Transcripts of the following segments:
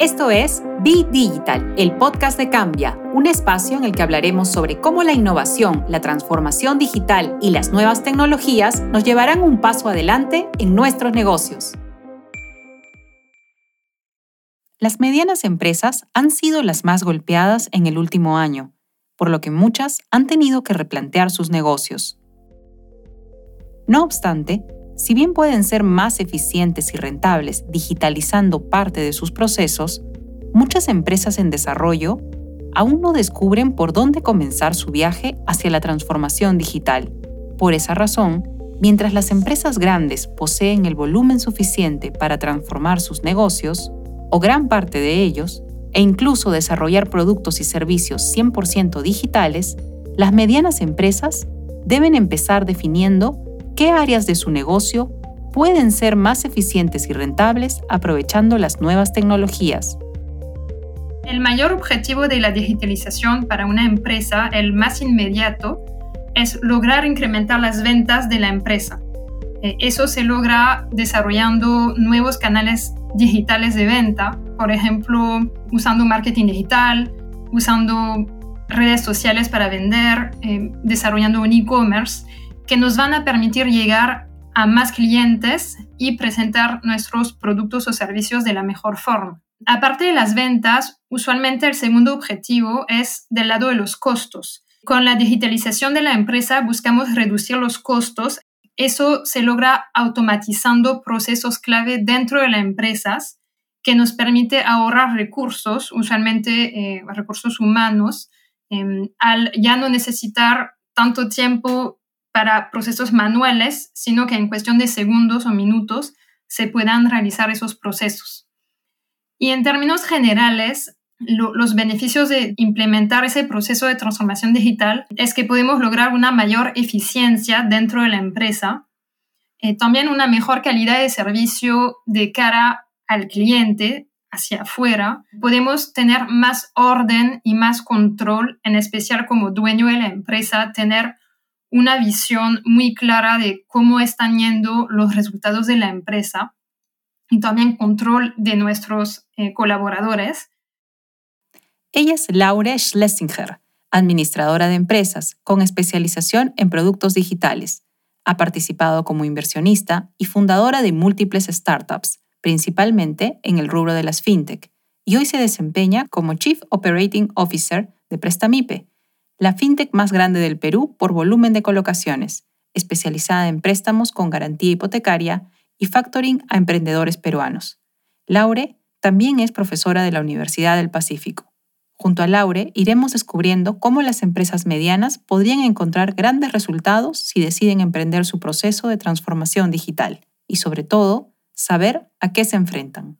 Esto es Be Digital, el podcast de Cambia, un espacio en el que hablaremos sobre cómo la innovación, la transformación digital y las nuevas tecnologías nos llevarán un paso adelante en nuestros negocios. Las medianas empresas han sido las más golpeadas en el último año, por lo que muchas han tenido que replantear sus negocios. No obstante, si bien pueden ser más eficientes y rentables digitalizando parte de sus procesos, muchas empresas en desarrollo aún no descubren por dónde comenzar su viaje hacia la transformación digital. Por esa razón, mientras las empresas grandes poseen el volumen suficiente para transformar sus negocios, o gran parte de ellos, e incluso desarrollar productos y servicios 100% digitales, las medianas empresas deben empezar definiendo qué áreas de su negocio pueden ser más eficientes y rentables aprovechando las nuevas tecnologías. El mayor objetivo de la digitalización para una empresa, el más inmediato, es lograr incrementar las ventas de la empresa. Eh, eso se logra desarrollando nuevos canales digitales de venta, por ejemplo, usando marketing digital, usando redes sociales para vender, eh, desarrollando un e-commerce que nos van a permitir llegar a más clientes y presentar nuestros productos o servicios de la mejor forma. Aparte de las ventas, usualmente el segundo objetivo es del lado de los costos. Con la digitalización de la empresa buscamos reducir los costos. Eso se logra automatizando procesos clave dentro de las empresas que nos permite ahorrar recursos, usualmente eh, recursos humanos, em, al ya no necesitar tanto tiempo para procesos manuales, sino que en cuestión de segundos o minutos se puedan realizar esos procesos. Y en términos generales, los beneficios de implementar ese proceso de transformación digital es que podemos lograr una mayor eficiencia dentro de la empresa, eh, también una mejor calidad de servicio de cara al cliente hacia afuera, podemos tener más orden y más control, en especial como dueño de la empresa, tener una visión muy clara de cómo están yendo los resultados de la empresa y también control de nuestros eh, colaboradores. Ella es Laura Schlesinger, administradora de empresas con especialización en productos digitales. Ha participado como inversionista y fundadora de múltiples startups, principalmente en el rubro de las fintech, y hoy se desempeña como Chief Operating Officer de Prestamipe, la fintech más grande del Perú por volumen de colocaciones, especializada en préstamos con garantía hipotecaria y factoring a emprendedores peruanos. Laure también es profesora de la Universidad del Pacífico. Junto a Laure iremos descubriendo cómo las empresas medianas podrían encontrar grandes resultados si deciden emprender su proceso de transformación digital y sobre todo saber a qué se enfrentan.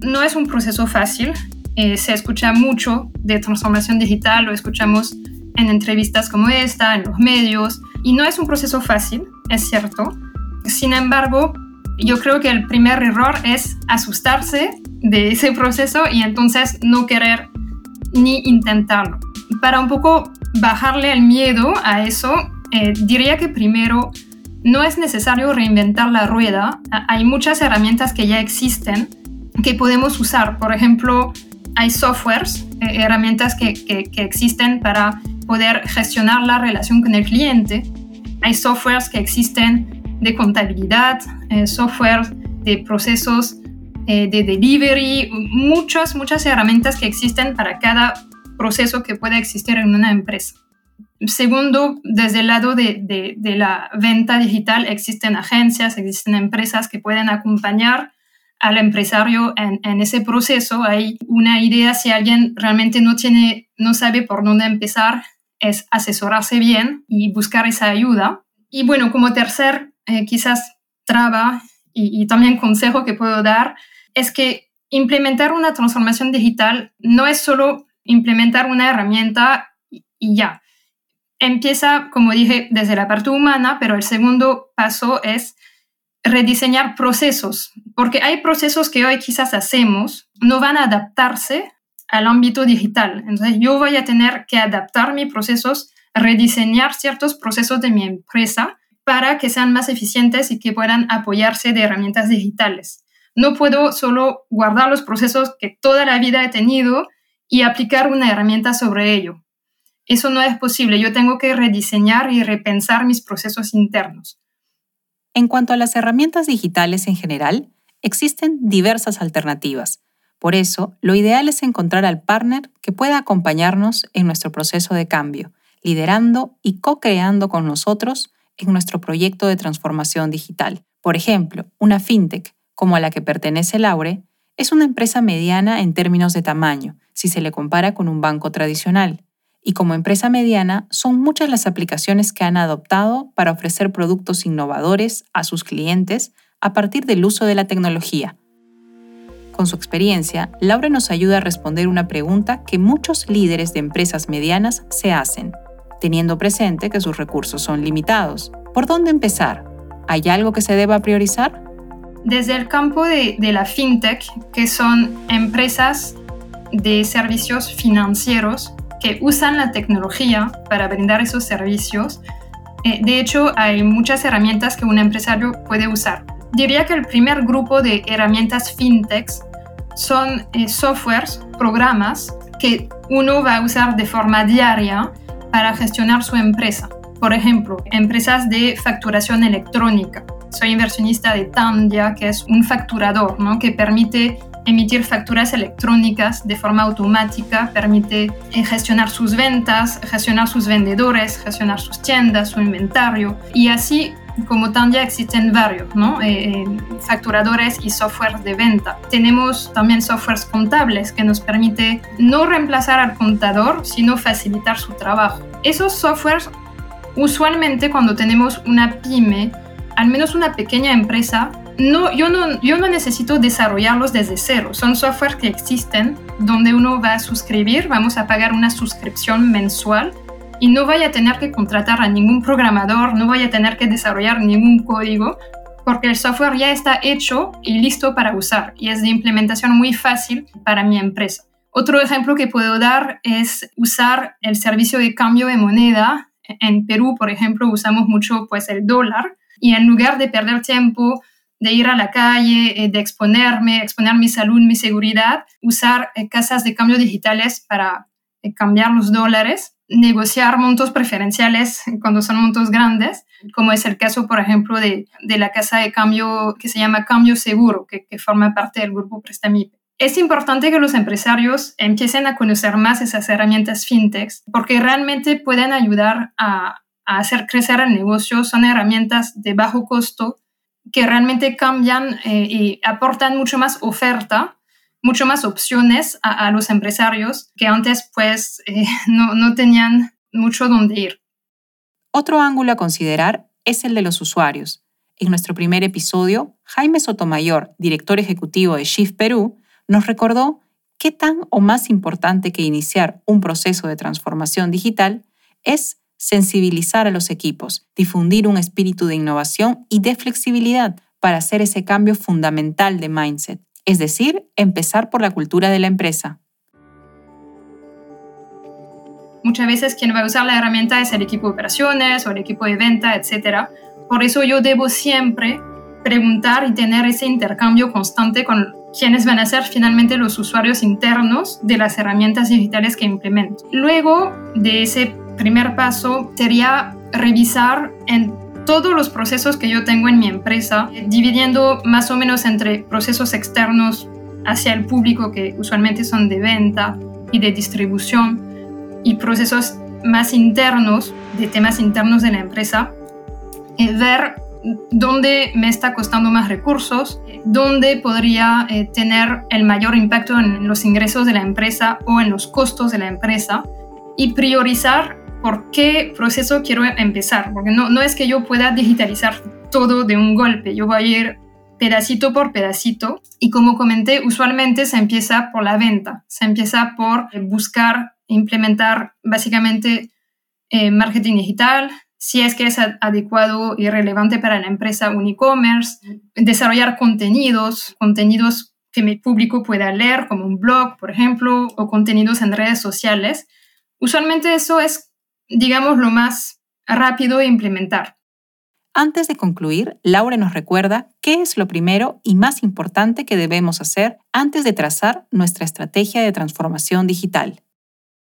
No es un proceso fácil, eh, se escucha mucho de transformación digital, lo escuchamos en entrevistas como esta, en los medios, y no es un proceso fácil, es cierto. Sin embargo, yo creo que el primer error es asustarse de ese proceso y entonces no querer ni intentarlo. Para un poco bajarle el miedo a eso, eh, diría que primero no es necesario reinventar la rueda. Hay muchas herramientas que ya existen que podemos usar. Por ejemplo, hay softwares, eh, herramientas que, existen para poder gestionar la relación con el cliente. Hay softwares que existen de contabilidad, eh, softwares de procesos eh, de delivery, muchas, muchas herramientas que existen para cada proceso que pueda existir en una empresa. Segundo, desde el lado de, de la venta digital existen agencias, existen empresas que pueden acompañar al empresario en, ese proceso. Hay una idea, si alguien realmente no, tiene, no sabe por dónde empezar, es asesorarse bien y buscar esa ayuda. Y bueno, como tercer, eh, quizás traba y, también consejo que puedo dar, es que implementar una transformación digital no es solo implementar una herramienta y ya. Empieza, como dije, desde la parte humana, pero el segundo paso es rediseñar procesos, porque hay procesos que hoy quizás hacemos, no van a adaptarse al ámbito digital. Entonces yo voy a tener que adaptar mis procesos, rediseñar ciertos procesos de mi empresa para que sean más eficientes y que puedan apoyarse de herramientas digitales. No puedo solo guardar los procesos que toda la vida he tenido y aplicar una herramienta sobre ello. Eso no es posible. Yo tengo que rediseñar y repensar mis procesos internos. En cuanto a las herramientas digitales en general, existen diversas alternativas. Por eso, lo ideal es encontrar al partner que pueda acompañarnos en nuestro proceso de cambio, liderando y co-creando con nosotros en nuestro proyecto de transformación digital. Por ejemplo, una fintech como a la que pertenece Laure, es una empresa mediana en términos de tamaño, si se le compara con un banco tradicional. Y como empresa mediana, son muchas las aplicaciones que han adoptado para ofrecer productos innovadores a sus clientes a partir del uso de la tecnología. Con su experiencia, Laure nos ayuda a responder una pregunta que muchos líderes de empresas medianas se hacen, teniendo presente que sus recursos son limitados. ¿Por dónde empezar? ¿Hay algo que se deba priorizar? Desde el campo de, la fintech, que son empresas de servicios financieros que usan la tecnología para brindar esos servicios, eh, de hecho hay muchas herramientas que un empresario puede usar. Diría que el primer grupo de herramientas fintechs son eh, softwares, programas que uno va a usar de forma diaria para gestionar su empresa. Por ejemplo, empresas de facturación electrónica soy inversionista de Tandia, que es un facturador ¿no? que permite emitir facturas electrónicas de forma automática, permite eh, gestionar sus ventas, gestionar sus vendedores, gestionar sus tiendas, su inventario. Y así como Tandia existen varios, ¿no? Eh, facturadores y software de venta. Tenemos también softwares contables que nos permite no reemplazar al contador, sino facilitar su trabajo. Esos softwares, usualmente cuando tenemos una pyme, al menos una pequeña empresa, no, yo, no, yo no necesito desarrollarlos desde cero. Son software que existen donde uno va a suscribir, vamos a pagar una suscripción mensual y no vaya a tener que contratar a ningún programador, no vaya a tener que desarrollar ningún código, porque el software ya está hecho y listo para usar y es de implementación muy fácil para mi empresa. Otro ejemplo que puedo dar es usar el servicio de cambio de moneda. En Perú, por ejemplo, usamos mucho pues el dólar y en lugar de perder tiempo, de ir a la calle, eh, de exponerme, exponer mi salud, mi seguridad, usar eh, casas de cambio digitales para eh, cambiar los dólares, negociar montos preferenciales cuando son montos grandes, como es el caso, por ejemplo, de, de la casa de cambio que se llama Cambio Seguro, que, que forma parte del grupo Prestamip. Es importante que los empresarios empiecen a conocer más esas herramientas fintechs porque realmente pueden ayudar a, a hacer crecer el negocio son herramientas de bajo costo que realmente cambian eh, y aportan mucho más oferta, mucho más opciones a, los empresarios que antes pues eh, no, no tenían mucho donde ir. Otro ángulo a considerar es el de los usuarios. En nuestro primer episodio, Jaime Sotomayor, director ejecutivo de Shift Perú, nos recordó qué tan o más importante que iniciar un proceso de transformación digital es sensibilizar a los equipos, difundir un espíritu de innovación y de flexibilidad para hacer ese cambio fundamental de mindset, es decir, empezar por la cultura de la empresa. Muchas veces quien va a usar la herramienta es el equipo de operaciones o el equipo de venta, etc. Por eso yo debo siempre preguntar y tener ese intercambio constante con quienes van a ser finalmente los usuarios internos de las herramientas digitales que implemento. Luego de ese primer paso sería revisar en todos los procesos que yo tengo en mi empresa, dividiendo más o menos entre procesos externos hacia el público, que usualmente son de venta y de distribución, y procesos más internos, de temas internos de la empresa, y ver dónde me está costando más recursos, dónde podría eh, tener el mayor impacto en los ingresos de la empresa o en los costos de la empresa, y priorizar por qué proceso quiero empezar, porque no, no es que yo pueda digitalizar todo de un golpe, yo voy a ir pedacito por pedacito y como comenté, usualmente se empieza por la venta, se empieza por buscar implementar básicamente eh, marketing digital, si es que es adecuado y relevante para la empresa un e-commerce, desarrollar contenidos, contenidos que mi público pueda leer, como un blog, por ejemplo, o contenidos en redes sociales. Usualmente eso es digamos, lo más rápido de implementar. Antes de concluir, Laura nos recuerda qué es lo primero y más importante que debemos hacer antes de trazar nuestra estrategia de transformación digital.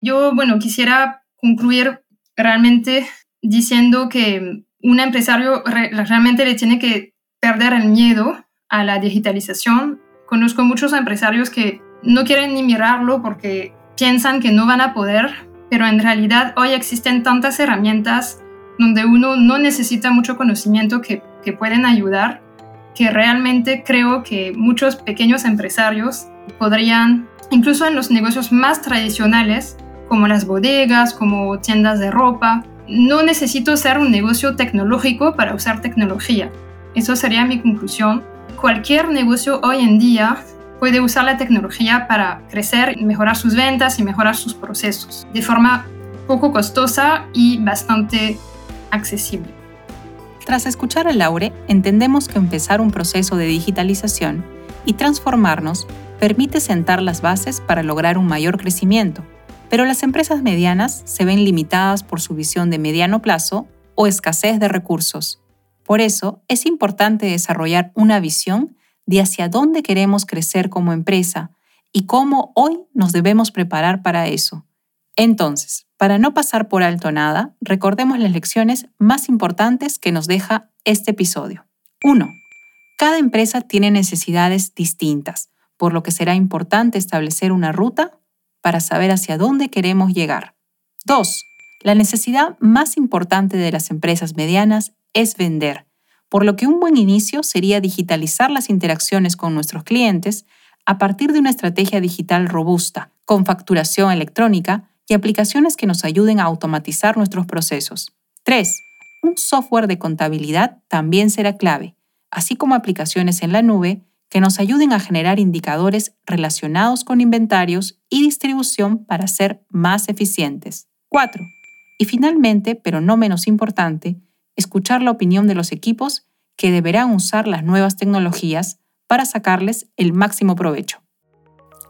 Yo, bueno, quisiera concluir realmente diciendo que un empresario realmente le tiene que perder el miedo a la digitalización. Conozco muchos empresarios que no quieren ni mirarlo porque piensan que no van a poder, pero en realidad hoy existen tantas herramientas donde uno no necesita mucho conocimiento que, que pueden ayudar, que realmente creo que muchos pequeños empresarios podrían, incluso en los negocios más tradicionales, como las bodegas, como tiendas de ropa, no necesito ser un negocio tecnológico para usar tecnología. Eso sería mi conclusión. Cualquier negocio hoy en día puede usar la tecnología para crecer, mejorar sus ventas y mejorar sus procesos de forma poco costosa y bastante accesible. Tras escuchar a Laure, entendemos que empezar un proceso de digitalización y transformarnos permite sentar las bases para lograr un mayor crecimiento, pero las empresas medianas se ven limitadas por su visión de mediano plazo o escasez de recursos. Por eso es importante desarrollar una visión de hacia dónde queremos crecer como empresa y cómo hoy nos debemos preparar para eso. Entonces, para no pasar por alto nada, recordemos las lecciones más importantes que nos deja este episodio. 1. Cada empresa tiene necesidades distintas, por lo que será importante establecer una ruta para saber hacia dónde queremos llegar. 2. La necesidad más importante de las empresas medianas es vender por lo que un buen inicio sería digitalizar las interacciones con nuestros clientes a partir de una estrategia digital robusta, con facturación electrónica y aplicaciones que nos ayuden a automatizar nuestros procesos. 3. Un software de contabilidad también será clave, así como aplicaciones en la nube que nos ayuden a generar indicadores relacionados con inventarios y distribución para ser más eficientes. 4. Y finalmente, pero no menos importante, escuchar la opinión de los equipos que deberán usar las nuevas tecnologías para sacarles el máximo provecho.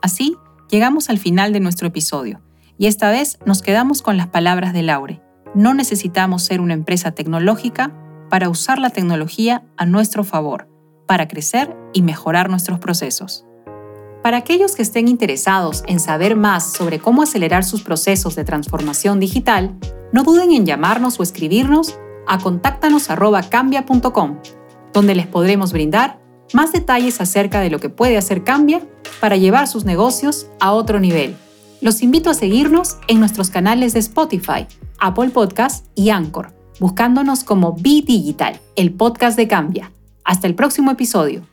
Así, llegamos al final de nuestro episodio, y esta vez nos quedamos con las palabras de Laure. No necesitamos ser una empresa tecnológica para usar la tecnología a nuestro favor, para crecer y mejorar nuestros procesos. Para aquellos que estén interesados en saber más sobre cómo acelerar sus procesos de transformación digital, no duden en llamarnos o escribirnos a contáctanos.cambia.com, donde les podremos brindar más detalles acerca de lo que puede hacer Cambia para llevar sus negocios a otro nivel. Los invito a seguirnos en nuestros canales de Spotify, Apple Podcast y Anchor, buscándonos como Be Digital, el podcast de Cambia. Hasta el próximo episodio.